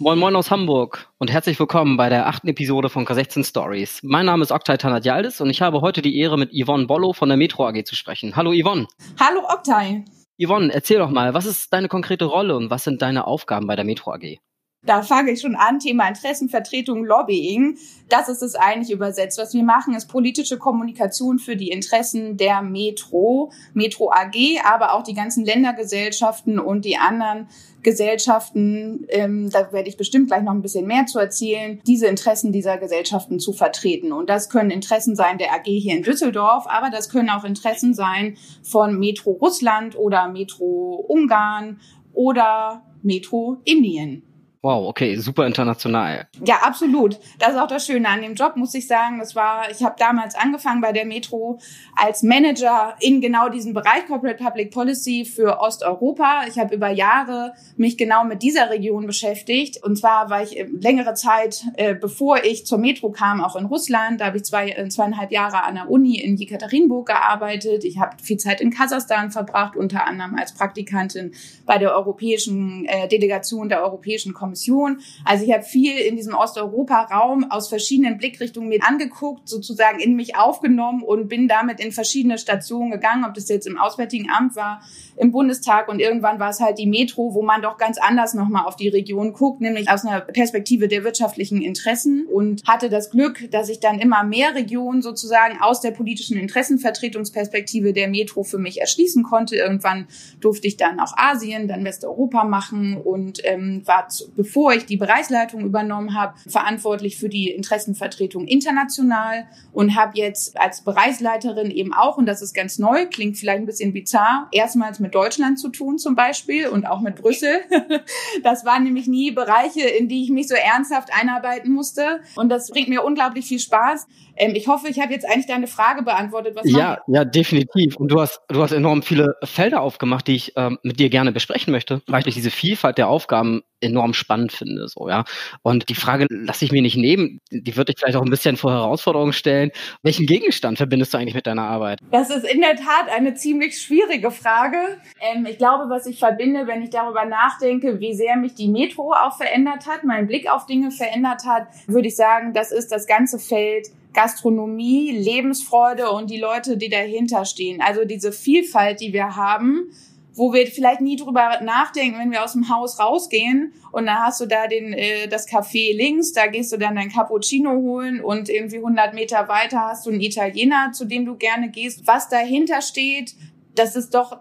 Moin Moin aus Hamburg und herzlich willkommen bei der achten Episode von K16 Stories. Mein Name ist Oktay Tanadjaldis und ich habe heute die Ehre, mit Yvonne Bollo von der Metro AG zu sprechen. Hallo Yvonne. Hallo Oktay. Yvonne, erzähl doch mal, was ist deine konkrete Rolle und was sind deine Aufgaben bei der Metro AG? Da fange ich schon an, Thema Interessenvertretung, Lobbying. Das ist es eigentlich übersetzt. Was wir machen, ist politische Kommunikation für die Interessen der Metro, Metro AG, aber auch die ganzen Ländergesellschaften und die anderen Gesellschaften, ähm, da werde ich bestimmt gleich noch ein bisschen mehr zu erzählen, diese Interessen dieser Gesellschaften zu vertreten. Und das können Interessen sein der AG hier in Düsseldorf, aber das können auch Interessen sein von Metro Russland oder Metro Ungarn oder Metro Indien. Wow, okay, super international. Ja, absolut. Das ist auch das Schöne an dem Job, muss ich sagen. Das war, ich habe damals angefangen bei der Metro als Manager in genau diesem Bereich Corporate Public Policy für Osteuropa. Ich habe über Jahre mich genau mit dieser Region beschäftigt. Und zwar war ich längere Zeit, äh, bevor ich zur Metro kam, auch in Russland. Da habe ich zwei, äh, zweieinhalb Jahre an der Uni in Jekaterinburg gearbeitet. Ich habe viel Zeit in Kasachstan verbracht, unter anderem als Praktikantin bei der europäischen äh, Delegation der Europäischen Kommission Kommission. Also ich habe viel in diesem Osteuropa-Raum aus verschiedenen Blickrichtungen mir angeguckt, sozusagen in mich aufgenommen und bin damit in verschiedene Stationen gegangen, ob das jetzt im Auswärtigen Amt war, im Bundestag und irgendwann war es halt die Metro, wo man doch ganz anders nochmal auf die Region guckt, nämlich aus einer Perspektive der wirtschaftlichen Interessen und hatte das Glück, dass ich dann immer mehr Regionen sozusagen aus der politischen Interessenvertretungsperspektive der Metro für mich erschließen konnte. Irgendwann durfte ich dann auch Asien, dann Westeuropa machen und ähm, war bevor ich die Bereichsleitung übernommen habe, verantwortlich für die Interessenvertretung international und habe jetzt als Bereichsleiterin eben auch, und das ist ganz neu, klingt vielleicht ein bisschen bizarr, erstmals mit Deutschland zu tun zum Beispiel und auch mit Brüssel. Das waren nämlich nie Bereiche, in die ich mich so ernsthaft einarbeiten musste. Und das bringt mir unglaublich viel Spaß. Ähm, ich hoffe, ich habe jetzt eigentlich deine Frage beantwortet. Was ja, ja, definitiv. Und du hast, du hast enorm viele Felder aufgemacht, die ich ähm, mit dir gerne besprechen möchte, weil ich diese Vielfalt der Aufgaben enorm spannend finde, so, ja. Und die Frage lasse ich mir nicht nehmen. Die würde ich vielleicht auch ein bisschen vor Herausforderungen stellen. Welchen Gegenstand verbindest du eigentlich mit deiner Arbeit? Das ist in der Tat eine ziemlich schwierige Frage. Ähm, ich glaube, was ich verbinde, wenn ich darüber nachdenke, wie sehr mich die Metro auch verändert hat, mein Blick auf Dinge verändert hat, würde ich sagen, das ist das ganze Feld Gastronomie, Lebensfreude und die Leute, die dahinter stehen. Also diese Vielfalt, die wir haben, wo wir vielleicht nie drüber nachdenken, wenn wir aus dem Haus rausgehen und dann hast du da den, äh, das Café links, da gehst du dann dein Cappuccino holen und irgendwie 100 Meter weiter hast du einen Italiener, zu dem du gerne gehst. Was dahinter steht, dass es doch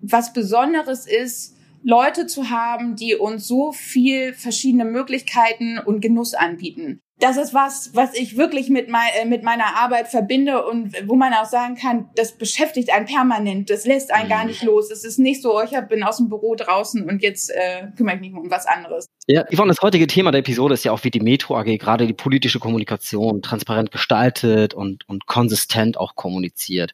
was Besonderes ist, Leute zu haben, die uns so viel verschiedene Möglichkeiten und Genuss anbieten das ist was, was ich wirklich mit, mein, äh, mit meiner Arbeit verbinde und wo man auch sagen kann, das beschäftigt einen permanent, das lässt einen gar mhm. nicht los. Es ist nicht so, oh, ich bin aus dem Büro draußen und jetzt äh, kümmere ich mich um was anderes. Ja, Yvonne, das heutige Thema der Episode ist ja auch, wie die Metro AG gerade die politische Kommunikation transparent gestaltet und, und konsistent auch kommuniziert.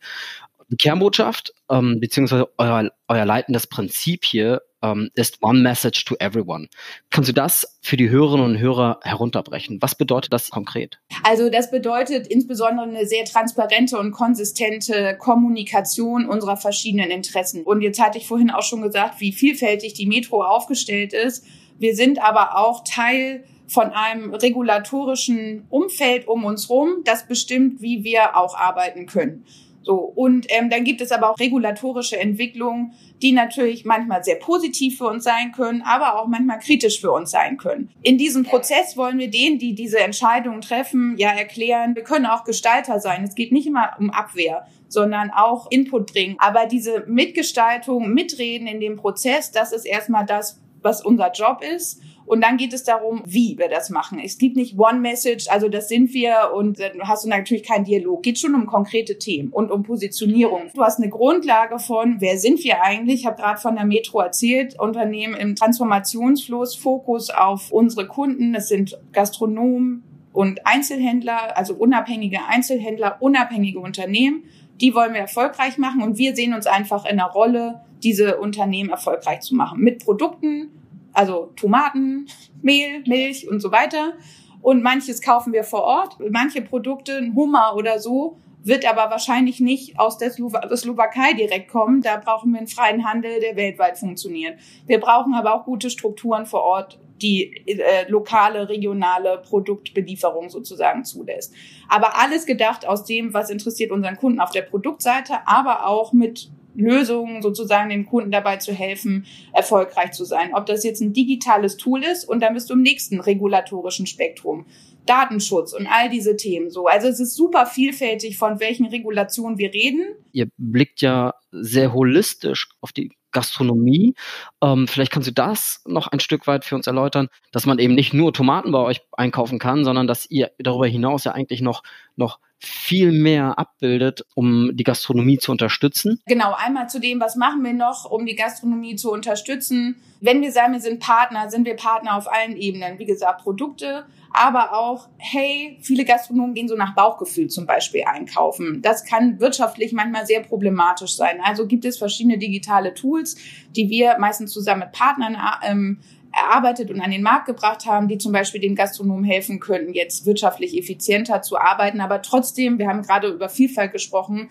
Die Kernbotschaft, ähm, beziehungsweise euer, euer leitendes Prinzip hier ähm, ist One Message to Everyone. Kannst du das für die Hörerinnen und Hörer herunterbrechen? Was bedeutet das konkret? Also das bedeutet insbesondere eine sehr transparente und konsistente Kommunikation unserer verschiedenen Interessen. Und jetzt hatte ich vorhin auch schon gesagt, wie vielfältig die Metro aufgestellt ist. Wir sind aber auch Teil von einem regulatorischen Umfeld um uns rum, das bestimmt, wie wir auch arbeiten können. So, und ähm, dann gibt es aber auch regulatorische Entwicklungen, die natürlich manchmal sehr positiv für uns sein können, aber auch manchmal kritisch für uns sein können. In diesem Prozess wollen wir denen, die diese Entscheidungen treffen, ja erklären, wir können auch Gestalter sein. Es geht nicht immer um Abwehr, sondern auch Input bringen. Aber diese Mitgestaltung, Mitreden in dem Prozess, das ist erstmal das, was unser Job ist. Und dann geht es darum, wie wir das machen. Es gibt nicht One Message, also das sind wir und dann hast du natürlich keinen Dialog. Geht schon um konkrete Themen und um Positionierung. Du hast eine Grundlage von, wer sind wir eigentlich? Ich habe gerade von der Metro erzählt, Unternehmen im Transformationsfluss, Fokus auf unsere Kunden. Das sind Gastronomen, und Einzelhändler, also unabhängige Einzelhändler, unabhängige Unternehmen, die wollen wir erfolgreich machen und wir sehen uns einfach in der Rolle, diese Unternehmen erfolgreich zu machen. Mit Produkten, also Tomaten, Mehl, Milch und so weiter. Und manches kaufen wir vor Ort. Manche Produkte, ein Hummer oder so, wird aber wahrscheinlich nicht aus der Slowakei direkt kommen. Da brauchen wir einen freien Handel, der weltweit funktioniert. Wir brauchen aber auch gute Strukturen vor Ort, die äh, lokale, regionale Produktbelieferung sozusagen zulässt. Aber alles gedacht aus dem, was interessiert unseren Kunden auf der Produktseite, aber auch mit Lösungen sozusagen dem Kunden dabei zu helfen, erfolgreich zu sein. Ob das jetzt ein digitales Tool ist und dann bist du im nächsten regulatorischen Spektrum. Datenschutz und all diese Themen so. Also es ist super vielfältig, von welchen Regulationen wir reden. Ihr blickt ja sehr holistisch auf die Gastronomie. Ähm, vielleicht kannst du das noch ein Stück weit für uns erläutern, dass man eben nicht nur Tomaten bei euch einkaufen kann, sondern dass ihr darüber hinaus ja eigentlich noch, noch viel mehr abbildet, um die Gastronomie zu unterstützen. Genau, einmal zu dem, was machen wir noch, um die Gastronomie zu unterstützen. Wenn wir sagen, wir sind Partner, sind wir Partner auf allen Ebenen. Wie gesagt, Produkte, aber auch, hey, viele Gastronomen gehen so nach Bauchgefühl zum Beispiel einkaufen. Das kann wirtschaftlich manchmal sehr problematisch sein. Also gibt es verschiedene digitale Tools, die wir meistens zusammen mit Partnern ähm, erarbeitet und an den Markt gebracht haben, die zum Beispiel den Gastronomen helfen könnten, jetzt wirtschaftlich effizienter zu arbeiten. Aber trotzdem, wir haben gerade über Vielfalt gesprochen,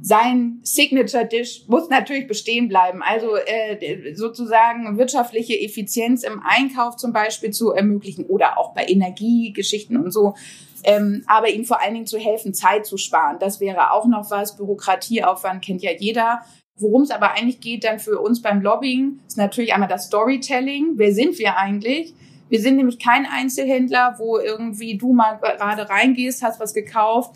sein Signature-Dish muss natürlich bestehen bleiben. Also äh, sozusagen wirtschaftliche Effizienz im Einkauf zum Beispiel zu ermöglichen oder auch bei Energiegeschichten und so. Ähm, aber ihm vor allen Dingen zu helfen, Zeit zu sparen. Das wäre auch noch was. Bürokratieaufwand kennt ja jeder. Worum es aber eigentlich geht dann für uns beim Lobbying, ist natürlich einmal das Storytelling. Wer sind wir eigentlich? Wir sind nämlich kein Einzelhändler, wo irgendwie du mal gerade reingehst, hast was gekauft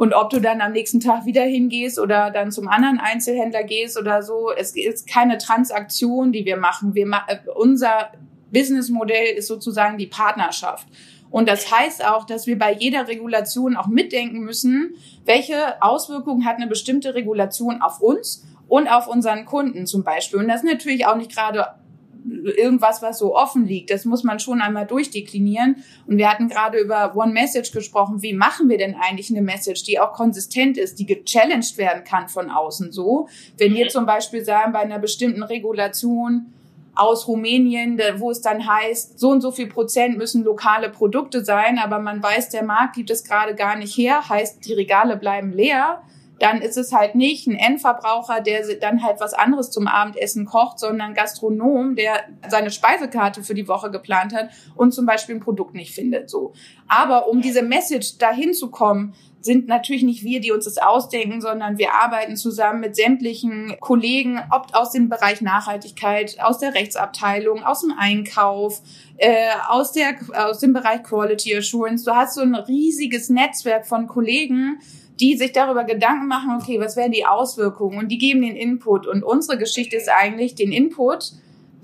und ob du dann am nächsten Tag wieder hingehst oder dann zum anderen Einzelhändler gehst oder so, es ist keine Transaktion, die wir machen. Wir, äh, unser Businessmodell ist sozusagen die Partnerschaft. Und das heißt auch, dass wir bei jeder Regulation auch mitdenken müssen, welche Auswirkungen hat eine bestimmte Regulation auf uns und auf unseren Kunden zum Beispiel. Und das ist natürlich auch nicht gerade irgendwas, was so offen liegt. Das muss man schon einmal durchdeklinieren. Und wir hatten gerade über One Message gesprochen. Wie machen wir denn eigentlich eine Message, die auch konsistent ist, die gechallenged werden kann von außen so? Wenn wir zum Beispiel sagen, bei einer bestimmten Regulation, aus Rumänien, wo es dann heißt, so und so viel Prozent müssen lokale Produkte sein, aber man weiß, der Markt gibt es gerade gar nicht her, heißt, die Regale bleiben leer dann ist es halt nicht ein Endverbraucher, der dann halt was anderes zum Abendessen kocht, sondern ein Gastronom, der seine Speisekarte für die Woche geplant hat und zum Beispiel ein Produkt nicht findet. So. Aber um diese Message dahin zu kommen, sind natürlich nicht wir, die uns das ausdenken, sondern wir arbeiten zusammen mit sämtlichen Kollegen, ob aus dem Bereich Nachhaltigkeit, aus der Rechtsabteilung, aus dem Einkauf, äh, aus, der, aus dem Bereich Quality Assurance. Du hast so ein riesiges Netzwerk von Kollegen, die sich darüber Gedanken machen, okay, was wären die Auswirkungen und die geben den Input. Und unsere Geschichte ist eigentlich, den Input,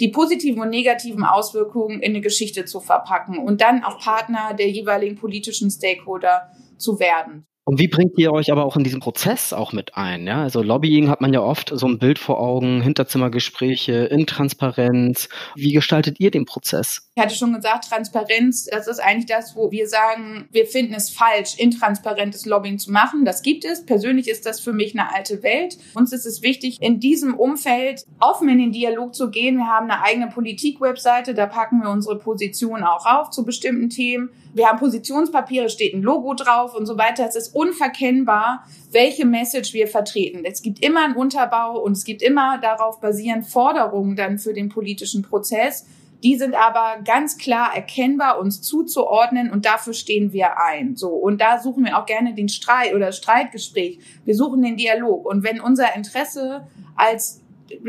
die positiven und negativen Auswirkungen in eine Geschichte zu verpacken und dann auch Partner der jeweiligen politischen Stakeholder zu werden. Und wie bringt ihr euch aber auch in diesen Prozess auch mit ein? Ja, also Lobbying hat man ja oft so ein Bild vor Augen, Hinterzimmergespräche, Intransparenz. Wie gestaltet ihr den Prozess? Ich hatte schon gesagt, Transparenz, das ist eigentlich das, wo wir sagen, wir finden es falsch, intransparentes Lobbying zu machen. Das gibt es. Persönlich ist das für mich eine alte Welt. Uns ist es wichtig, in diesem Umfeld offen in den Dialog zu gehen. Wir haben eine eigene Politik-Webseite, da packen wir unsere Position auch auf zu bestimmten Themen. Wir haben Positionspapiere, steht ein Logo drauf und so weiter. Es ist unverkennbar, welche Message wir vertreten. Es gibt immer einen Unterbau und es gibt immer darauf basierend Forderungen dann für den politischen Prozess. Die sind aber ganz klar erkennbar, uns zuzuordnen und dafür stehen wir ein. So. Und da suchen wir auch gerne den Streit oder Streitgespräch. Wir suchen den Dialog. Und wenn unser Interesse als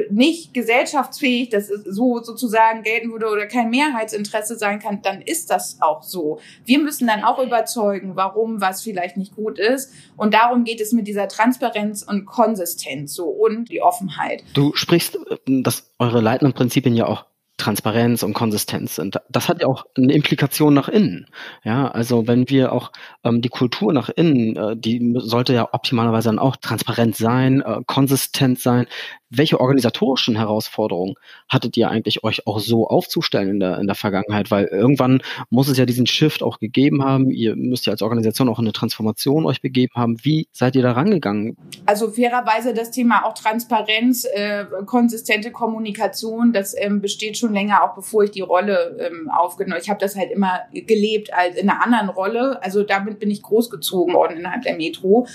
nicht gesellschaftsfähig, das ist so sozusagen gelten würde oder kein Mehrheitsinteresse sein kann, dann ist das auch so. Wir müssen dann auch überzeugen, warum was vielleicht nicht gut ist. Und darum geht es mit dieser Transparenz und Konsistenz so und die Offenheit. Du sprichst, dass eure leitenden Prinzipien ja auch Transparenz und Konsistenz sind. Das hat ja auch eine Implikation nach innen. Ja, also wenn wir auch ähm, die Kultur nach innen, äh, die sollte ja optimalerweise dann auch transparent sein, äh, konsistent sein. Welche organisatorischen Herausforderungen hattet ihr eigentlich euch auch so aufzustellen in der, in der Vergangenheit? Weil irgendwann muss es ja diesen Shift auch gegeben haben. Ihr müsst ja als Organisation auch eine Transformation euch begeben haben. Wie seid ihr da rangegangen? Also fairerweise das Thema auch Transparenz, äh, konsistente Kommunikation, das ähm, besteht schon länger, auch bevor ich die Rolle ähm, aufgenommen. Ich habe das halt immer gelebt als in einer anderen Rolle. Also damit bin ich großgezogen worden innerhalb der Metro.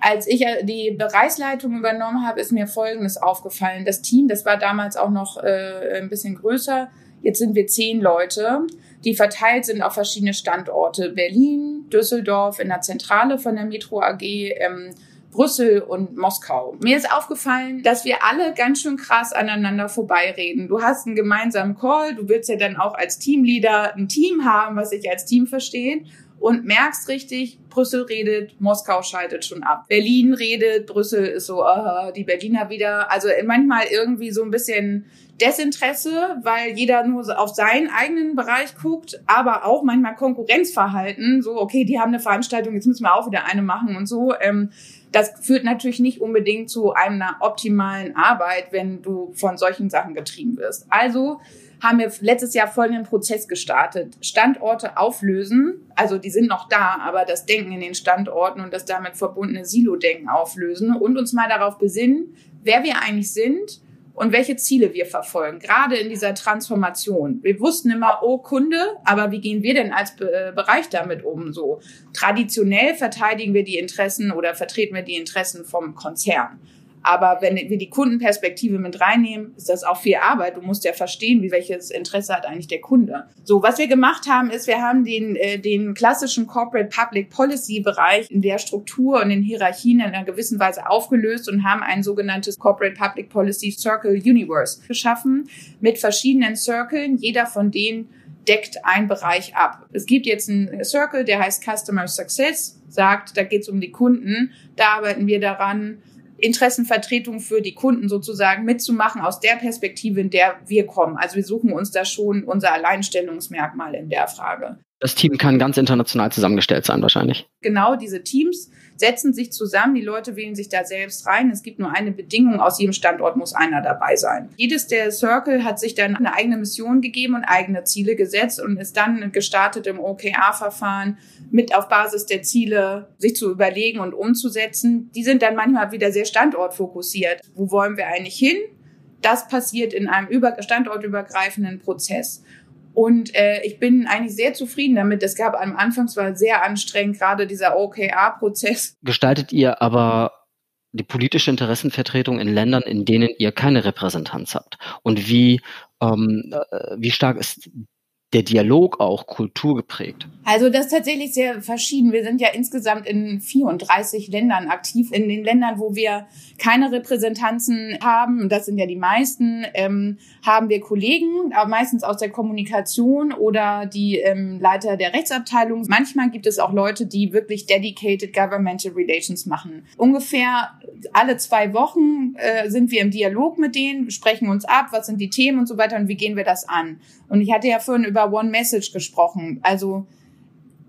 Als ich äh, die Bereichsleitung übernommen habe, ist mir Folgendes aufgefallen. Das Team, das war damals auch noch äh, ein bisschen größer. Jetzt sind wir zehn Leute, die verteilt sind auf verschiedene Standorte. Berlin, Düsseldorf in der Zentrale von der Metro AG, ähm, Brüssel und Moskau. Mir ist aufgefallen, dass wir alle ganz schön krass aneinander vorbeireden. Du hast einen gemeinsamen Call, du willst ja dann auch als Teamleader ein Team haben, was sich als Team versteht und merkst richtig, Brüssel redet, Moskau schaltet schon ab. Berlin redet, Brüssel ist so, uh, die Berliner wieder. Also manchmal irgendwie so ein bisschen Desinteresse, weil jeder nur auf seinen eigenen Bereich guckt, aber auch manchmal Konkurrenzverhalten, so, okay, die haben eine Veranstaltung, jetzt müssen wir auch wieder eine machen und so. Ähm, das führt natürlich nicht unbedingt zu einer optimalen Arbeit, wenn du von solchen Sachen getrieben wirst. Also haben wir letztes Jahr folgenden Prozess gestartet. Standorte auflösen, also die sind noch da, aber das Denken in den Standorten und das damit verbundene Silo-Denken auflösen und uns mal darauf besinnen, wer wir eigentlich sind und welche Ziele wir verfolgen, gerade in dieser Transformation. Wir wussten immer, oh Kunde, aber wie gehen wir denn als Be Bereich damit um? So traditionell verteidigen wir die Interessen oder vertreten wir die Interessen vom Konzern. Aber wenn wir die Kundenperspektive mit reinnehmen, ist das auch viel Arbeit. Du musst ja verstehen, wie welches Interesse hat eigentlich der Kunde. So, was wir gemacht haben, ist, wir haben den, äh, den klassischen Corporate Public Policy Bereich in der Struktur und in Hierarchien in einer gewissen Weise aufgelöst und haben ein sogenanntes Corporate Public Policy Circle Universe geschaffen mit verschiedenen Circlen. Jeder von denen deckt einen Bereich ab. Es gibt jetzt einen Circle, der heißt Customer Success, sagt, da geht es um die Kunden. Da arbeiten wir daran, Interessenvertretung für die Kunden sozusagen mitzumachen aus der Perspektive, in der wir kommen. Also wir suchen uns da schon unser Alleinstellungsmerkmal in der Frage. Das Team kann ganz international zusammengestellt sein, wahrscheinlich. Genau, diese Teams setzen sich zusammen, die Leute wählen sich da selbst rein. Es gibt nur eine Bedingung, aus jedem Standort muss einer dabei sein. Jedes der Circle hat sich dann eine eigene Mission gegeben und eigene Ziele gesetzt und ist dann gestartet im OKR-Verfahren mit auf Basis der Ziele sich zu überlegen und umzusetzen. Die sind dann manchmal wieder sehr standortfokussiert. Wo wollen wir eigentlich hin? Das passiert in einem standortübergreifenden Prozess. Und äh, ich bin eigentlich sehr zufrieden damit. Es gab am Anfang zwar sehr anstrengend, gerade dieser OKR-Prozess. Gestaltet ihr aber die politische Interessenvertretung in Ländern, in denen ihr keine Repräsentanz habt? Und wie, ähm, äh, wie stark ist der Dialog auch kulturgeprägt? Also das ist tatsächlich sehr verschieden. Wir sind ja insgesamt in 34 Ländern aktiv. In den Ländern, wo wir keine Repräsentanzen haben, das sind ja die meisten, ähm, haben wir Kollegen, aber meistens aus der Kommunikation oder die ähm, Leiter der Rechtsabteilung. Manchmal gibt es auch Leute, die wirklich dedicated governmental relations machen. Ungefähr alle zwei Wochen äh, sind wir im Dialog mit denen, sprechen uns ab, was sind die Themen und so weiter und wie gehen wir das an. Und ich hatte ja vorhin über One Message gesprochen. Also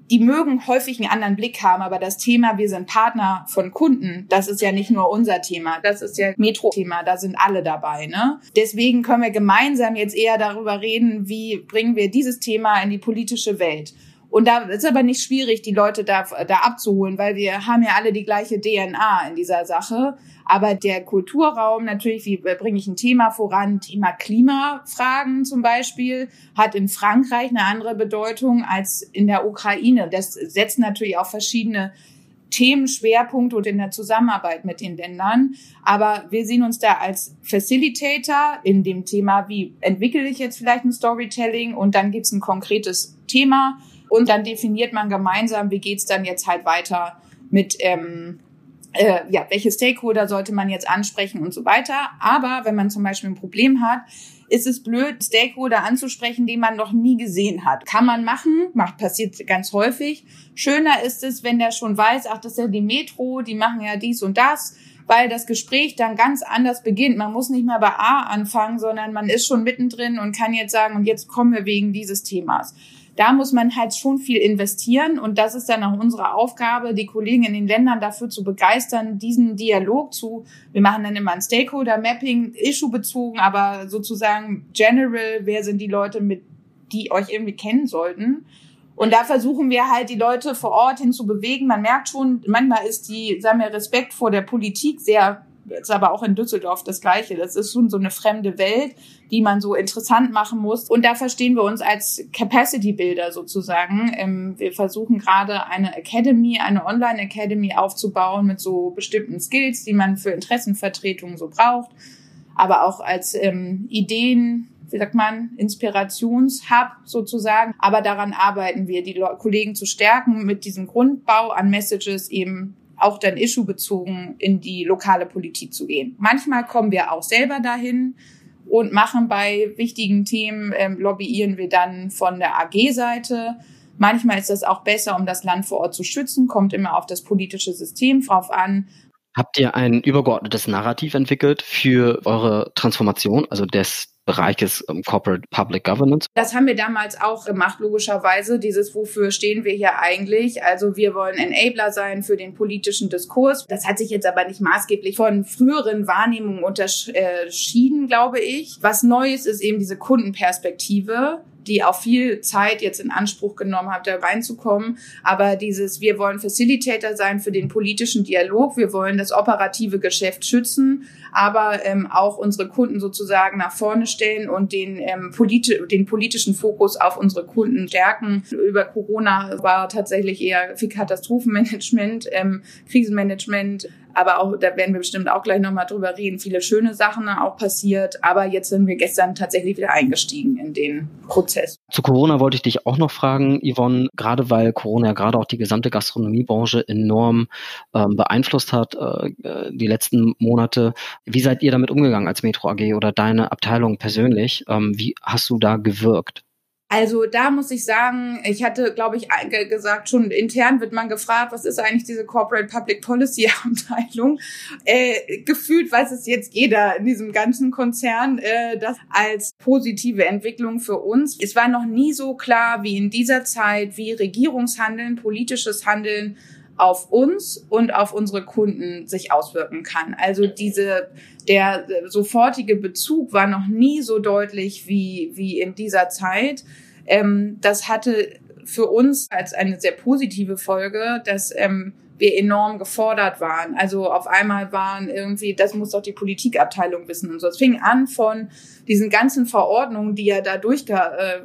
die mögen häufig einen anderen Blick haben, aber das Thema, wir sind Partner von Kunden, das ist ja nicht nur unser Thema, das ist ja Metro-Thema, da sind alle dabei. Ne? Deswegen können wir gemeinsam jetzt eher darüber reden, wie bringen wir dieses Thema in die politische Welt. Und da ist aber nicht schwierig, die Leute da, da abzuholen, weil wir haben ja alle die gleiche DNA in dieser Sache. Aber der Kulturraum natürlich, wie bringe ich ein Thema voran? Thema Klimafragen zum Beispiel hat in Frankreich eine andere Bedeutung als in der Ukraine. Das setzt natürlich auch verschiedene Themenschwerpunkte und in der Zusammenarbeit mit den Ländern. Aber wir sehen uns da als Facilitator in dem Thema, wie entwickle ich jetzt vielleicht ein Storytelling und dann gibt's ein konkretes Thema und dann definiert man gemeinsam, wie geht's dann jetzt halt weiter mit, ähm, äh, ja, welche Stakeholder sollte man jetzt ansprechen und so weiter. Aber wenn man zum Beispiel ein Problem hat, ist es blöd, Stakeholder anzusprechen, die man noch nie gesehen hat. Kann man machen, macht passiert ganz häufig. Schöner ist es, wenn der schon weiß, ach, das ist ja die Metro, die machen ja dies und das, weil das Gespräch dann ganz anders beginnt. Man muss nicht mehr bei A anfangen, sondern man ist schon mittendrin und kann jetzt sagen, und jetzt kommen wir wegen dieses Themas. Da muss man halt schon viel investieren und das ist dann auch unsere Aufgabe, die Kollegen in den Ländern dafür zu begeistern, diesen Dialog zu, wir machen dann immer ein Stakeholder-Mapping, Issue-bezogen, aber sozusagen general, wer sind die Leute, mit die euch irgendwie kennen sollten. Und da versuchen wir halt, die Leute vor Ort hin zu bewegen. Man merkt schon, manchmal ist die, sagen wir, Respekt vor der Politik sehr ist aber auch in Düsseldorf das Gleiche. Das ist schon so eine fremde Welt, die man so interessant machen muss. Und da verstehen wir uns als Capacity Builder sozusagen. Ähm, wir versuchen gerade eine Academy, eine Online Academy aufzubauen mit so bestimmten Skills, die man für Interessenvertretungen so braucht. Aber auch als ähm, Ideen, wie sagt man, Inspirationshub sozusagen. Aber daran arbeiten wir, die Kollegen zu stärken, mit diesem Grundbau an Messages eben auch dann issue-bezogen in die lokale Politik zu gehen. Manchmal kommen wir auch selber dahin und machen bei wichtigen Themen, ähm, lobbyieren wir dann von der AG-Seite. Manchmal ist das auch besser, um das Land vor Ort zu schützen, kommt immer auf das politische System drauf an. Habt ihr ein übergeordnetes Narrativ entwickelt für eure Transformation, also des Bereiches um, Corporate Public Governance? Das haben wir damals auch gemacht, logischerweise. Dieses, wofür stehen wir hier eigentlich? Also wir wollen Enabler sein für den politischen Diskurs. Das hat sich jetzt aber nicht maßgeblich von früheren Wahrnehmungen unterschieden, glaube ich. Was Neues ist eben diese Kundenperspektive die auch viel Zeit jetzt in Anspruch genommen hat, da reinzukommen. Aber dieses, wir wollen Facilitator sein für den politischen Dialog, wir wollen das operative Geschäft schützen, aber ähm, auch unsere Kunden sozusagen nach vorne stellen und den, ähm, politi den politischen Fokus auf unsere Kunden stärken. Über Corona war tatsächlich eher viel Katastrophenmanagement, ähm, Krisenmanagement, aber auch, da werden wir bestimmt auch gleich nochmal drüber reden, viele schöne Sachen auch passiert. Aber jetzt sind wir gestern tatsächlich wieder eingestiegen in den Prozess. Zu Corona wollte ich dich auch noch fragen, Yvonne, gerade weil Corona ja gerade auch die gesamte Gastronomiebranche enorm ähm, beeinflusst hat, äh, äh die letzten Monate. Wie seid ihr damit umgegangen als Metro AG oder deine Abteilung persönlich? Ähm, wie hast du da gewirkt? Also da muss ich sagen, ich hatte, glaube ich, gesagt, schon intern wird man gefragt, was ist eigentlich diese Corporate Public Policy Abteilung? Äh, gefühlt weiß es jetzt jeder in diesem ganzen Konzern, äh, das als positive Entwicklung für uns. Es war noch nie so klar wie in dieser Zeit, wie Regierungshandeln, politisches Handeln auf uns und auf unsere Kunden sich auswirken kann. Also diese, der sofortige Bezug war noch nie so deutlich wie, wie in dieser Zeit. Ähm, das hatte für uns als eine sehr positive Folge, dass ähm, wir enorm gefordert waren. Also auf einmal waren irgendwie, das muss doch die Politikabteilung wissen und so. Es fing an von diesen ganzen Verordnungen, die ja da durch, äh,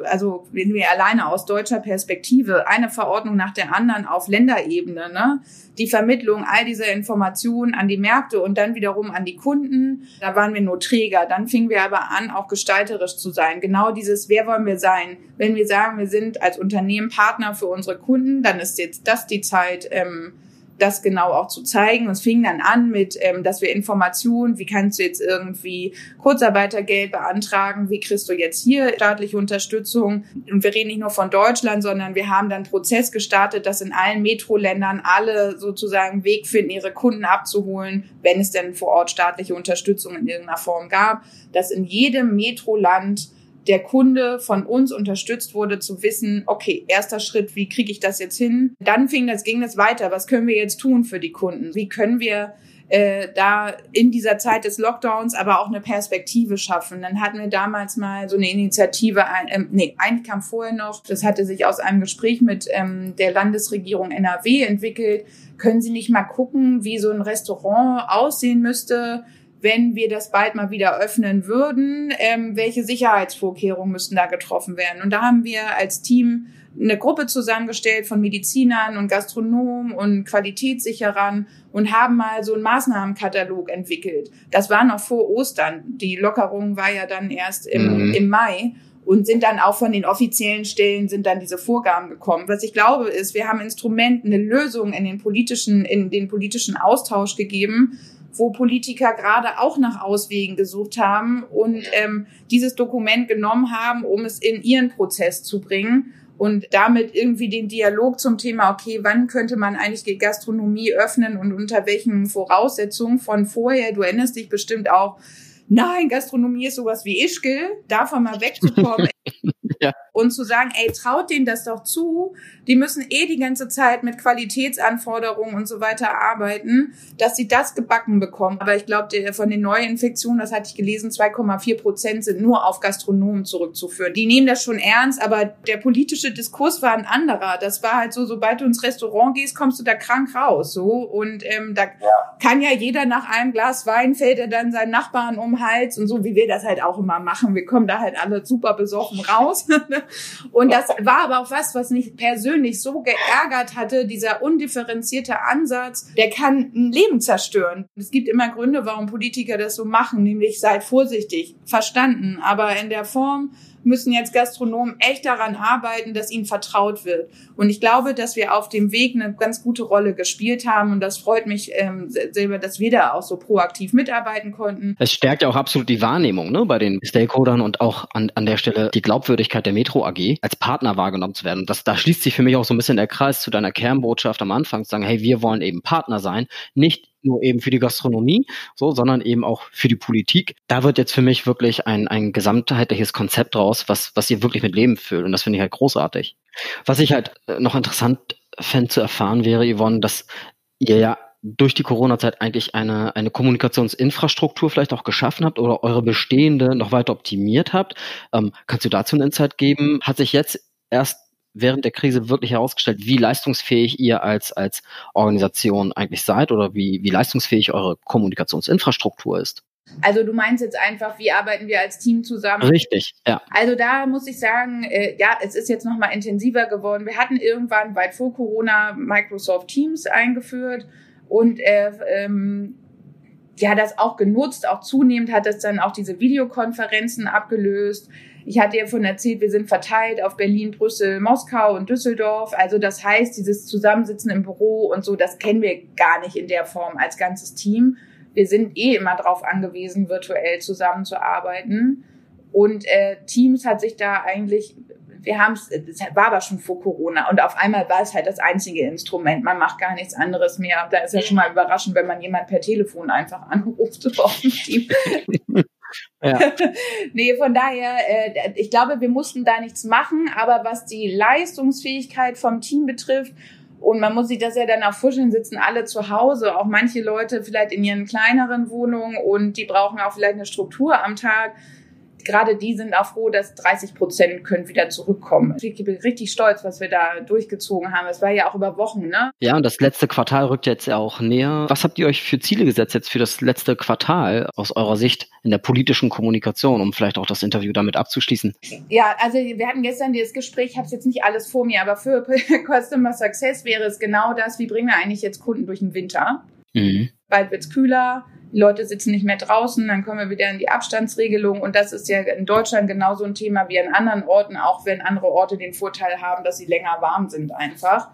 also wenn wir alleine aus deutscher Perspektive, eine Verordnung nach der anderen auf Länderebene, ne? die Vermittlung all dieser Informationen an die Märkte und dann wiederum an die Kunden, da waren wir nur Träger. Dann fingen wir aber an, auch gestalterisch zu sein. Genau dieses, wer wollen wir sein? Wenn wir sagen, wir sind als Unternehmen Partner für unsere Kunden, dann ist jetzt das die Zeit, ähm, das genau auch zu zeigen. Es fing dann an mit, ähm, dass wir Informationen, wie kannst du jetzt irgendwie Kurzarbeitergeld beantragen, wie kriegst du jetzt hier staatliche Unterstützung. Und wir reden nicht nur von Deutschland, sondern wir haben dann Prozess gestartet, dass in allen Metroländern alle sozusagen Weg finden, ihre Kunden abzuholen, wenn es denn vor Ort staatliche Unterstützung in irgendeiner Form gab, dass in jedem Metroland der Kunde von uns unterstützt wurde, zu wissen, okay, erster Schritt, wie kriege ich das jetzt hin? Dann fing das, ging das weiter. Was können wir jetzt tun für die Kunden? Wie können wir äh, da in dieser Zeit des Lockdowns aber auch eine Perspektive schaffen. Dann hatten wir damals mal so eine Initiative, ähm, nee, eigentlich kam vorher noch, das hatte sich aus einem Gespräch mit ähm, der Landesregierung NRW entwickelt. Können Sie nicht mal gucken, wie so ein Restaurant aussehen müsste, wenn wir das bald mal wieder öffnen würden, ähm, welche Sicherheitsvorkehrungen müssten da getroffen werden? Und da haben wir als Team eine Gruppe zusammengestellt von Medizinern und Gastronomen und Qualitätssicherern und haben mal so einen Maßnahmenkatalog entwickelt. Das war noch vor Ostern. Die Lockerung war ja dann erst im, mhm. im Mai und sind dann auch von den offiziellen Stellen sind dann diese Vorgaben gekommen. Was ich glaube ist, wir haben Instrument, eine Lösung in den politischen, in den politischen Austausch gegeben, wo Politiker gerade auch nach Auswegen gesucht haben und ähm, dieses Dokument genommen haben, um es in ihren Prozess zu bringen und damit irgendwie den Dialog zum Thema, okay, wann könnte man eigentlich die Gastronomie öffnen und unter welchen Voraussetzungen von vorher, du erinnerst dich bestimmt auch, nein, Gastronomie ist sowas wie Ischgl, davon mal wegzukommen. ja. Und zu sagen, ey, traut denen das doch zu, die müssen eh die ganze Zeit mit Qualitätsanforderungen und so weiter arbeiten, dass sie das gebacken bekommen. Aber ich glaube, von den Neuinfektionen, das hatte ich gelesen, 2,4 Prozent sind nur auf Gastronomen zurückzuführen. Die nehmen das schon ernst, aber der politische Diskurs war ein anderer. Das war halt so, sobald du ins Restaurant gehst, kommst du da krank raus. So und ähm, da kann ja jeder nach einem Glas Wein fällt er dann seinen Nachbarn um den Hals und so, wie wir das halt auch immer machen. Wir kommen da halt alle super besoffen raus. und das war aber auch was, was mich persönlich so geärgert hatte, dieser undifferenzierte Ansatz, der kann ein Leben zerstören. Es gibt immer Gründe, warum Politiker das so machen, nämlich seid vorsichtig, verstanden, aber in der Form, müssen jetzt Gastronomen echt daran arbeiten, dass ihnen vertraut wird. Und ich glaube, dass wir auf dem Weg eine ganz gute Rolle gespielt haben. Und das freut mich ähm, selber, dass wir da auch so proaktiv mitarbeiten konnten. Es stärkt ja auch absolut die Wahrnehmung ne, bei den Stakeholdern und auch an, an der Stelle die Glaubwürdigkeit der Metro AG als Partner wahrgenommen zu werden. Das, da schließt sich für mich auch so ein bisschen der Kreis zu deiner Kernbotschaft am Anfang, zu sagen, hey, wir wollen eben Partner sein, nicht nur eben für die Gastronomie, so, sondern eben auch für die Politik. Da wird jetzt für mich wirklich ein, ein gesamtheitliches Konzept raus, was, was ihr wirklich mit Leben füllt. Und das finde ich halt großartig. Was ich halt äh, noch interessant fände zu erfahren wäre, Yvonne, dass ihr ja durch die Corona-Zeit eigentlich eine, eine Kommunikationsinfrastruktur vielleicht auch geschaffen habt oder eure bestehende noch weiter optimiert habt. Ähm, kannst du dazu einen Insight geben? Hat sich jetzt erst während der Krise wirklich herausgestellt, wie leistungsfähig ihr als, als Organisation eigentlich seid oder wie, wie leistungsfähig eure Kommunikationsinfrastruktur ist. Also du meinst jetzt einfach, wie arbeiten wir als Team zusammen? Richtig, ja. Also da muss ich sagen, äh, ja, es ist jetzt noch mal intensiver geworden. Wir hatten irgendwann weit vor Corona Microsoft Teams eingeführt und äh, ähm, ja, das auch genutzt, auch zunehmend hat es dann auch diese Videokonferenzen abgelöst. Ich hatte ja von erzählt, wir sind verteilt auf Berlin, Brüssel, Moskau und Düsseldorf. Also das heißt, dieses Zusammensitzen im Büro und so, das kennen wir gar nicht in der Form als ganzes Team. Wir sind eh immer darauf angewiesen, virtuell zusammenzuarbeiten. Und äh, Teams hat sich da eigentlich, wir haben es, war aber schon vor Corona und auf einmal war es halt das einzige Instrument. Man macht gar nichts anderes mehr. Da ist ja schon mal überraschend, wenn man jemand per Telefon einfach anruft so auf dem Team. Ja. nee, von daher, äh, ich glaube, wir mussten da nichts machen, aber was die Leistungsfähigkeit vom Team betrifft, und man muss sich das ja dann auch vorstellen, sitzen alle zu Hause, auch manche Leute vielleicht in ihren kleineren Wohnungen und die brauchen auch vielleicht eine Struktur am Tag gerade die sind auch froh, dass 30 Prozent können wieder zurückkommen. Ich bin richtig stolz, was wir da durchgezogen haben. Es war ja auch über Wochen, ne? Ja, und das letzte Quartal rückt jetzt ja auch näher. Was habt ihr euch für Ziele gesetzt jetzt für das letzte Quartal aus eurer Sicht in der politischen Kommunikation, um vielleicht auch das Interview damit abzuschließen? Ja, also wir hatten gestern dieses Gespräch, ich habe jetzt nicht alles vor mir, aber für Customer Success wäre es genau das, wie bringen wir eigentlich jetzt Kunden durch den Winter? Mhm. Bald wird's kühler, die Leute sitzen nicht mehr draußen, dann kommen wir wieder in die Abstandsregelung und das ist ja in Deutschland genauso ein Thema wie an anderen Orten, auch wenn andere Orte den Vorteil haben, dass sie länger warm sind einfach.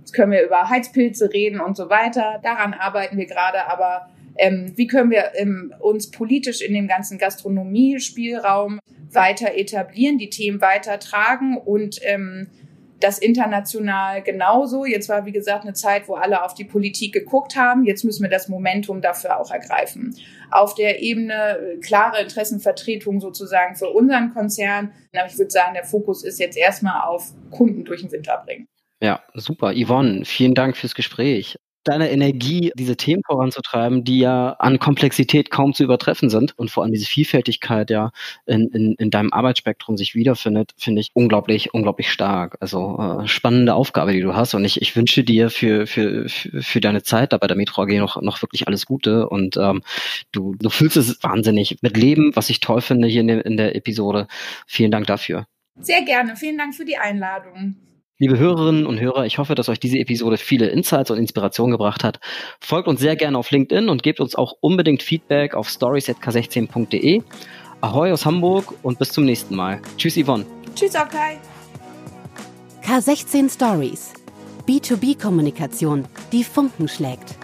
Jetzt können wir über Heizpilze reden und so weiter. Daran arbeiten wir gerade, aber ähm, wie können wir ähm, uns politisch in dem ganzen Gastronomiespielraum weiter etablieren, die Themen weiter tragen und ähm, das international genauso. Jetzt war, wie gesagt, eine Zeit, wo alle auf die Politik geguckt haben. Jetzt müssen wir das Momentum dafür auch ergreifen. Auf der Ebene äh, klare Interessenvertretung sozusagen für unseren Konzern. Aber ich würde sagen, der Fokus ist jetzt erstmal auf Kunden durch den Winter bringen. Ja, super. Yvonne, vielen Dank fürs Gespräch deine Energie, diese Themen voranzutreiben, die ja an Komplexität kaum zu übertreffen sind und vor allem diese Vielfältigkeit ja in, in, in deinem Arbeitsspektrum sich wiederfindet, finde ich unglaublich, unglaublich stark. Also äh, spannende Aufgabe, die du hast und ich, ich wünsche dir für, für, für deine Zeit da bei der Metro AG noch, noch wirklich alles Gute und ähm, du, du fühlst es wahnsinnig mit Leben, was ich toll finde hier in der, in der Episode. Vielen Dank dafür. Sehr gerne. Vielen Dank für die Einladung. Liebe Hörerinnen und Hörer, ich hoffe, dass euch diese Episode viele Insights und Inspirationen gebracht hat. Folgt uns sehr gerne auf LinkedIn und gebt uns auch unbedingt Feedback auf stories.k16.de. Ahoi aus Hamburg und bis zum nächsten Mal. Tschüss Yvonne. Tschüss Okay. K16 Stories. B2B-Kommunikation, die Funken schlägt.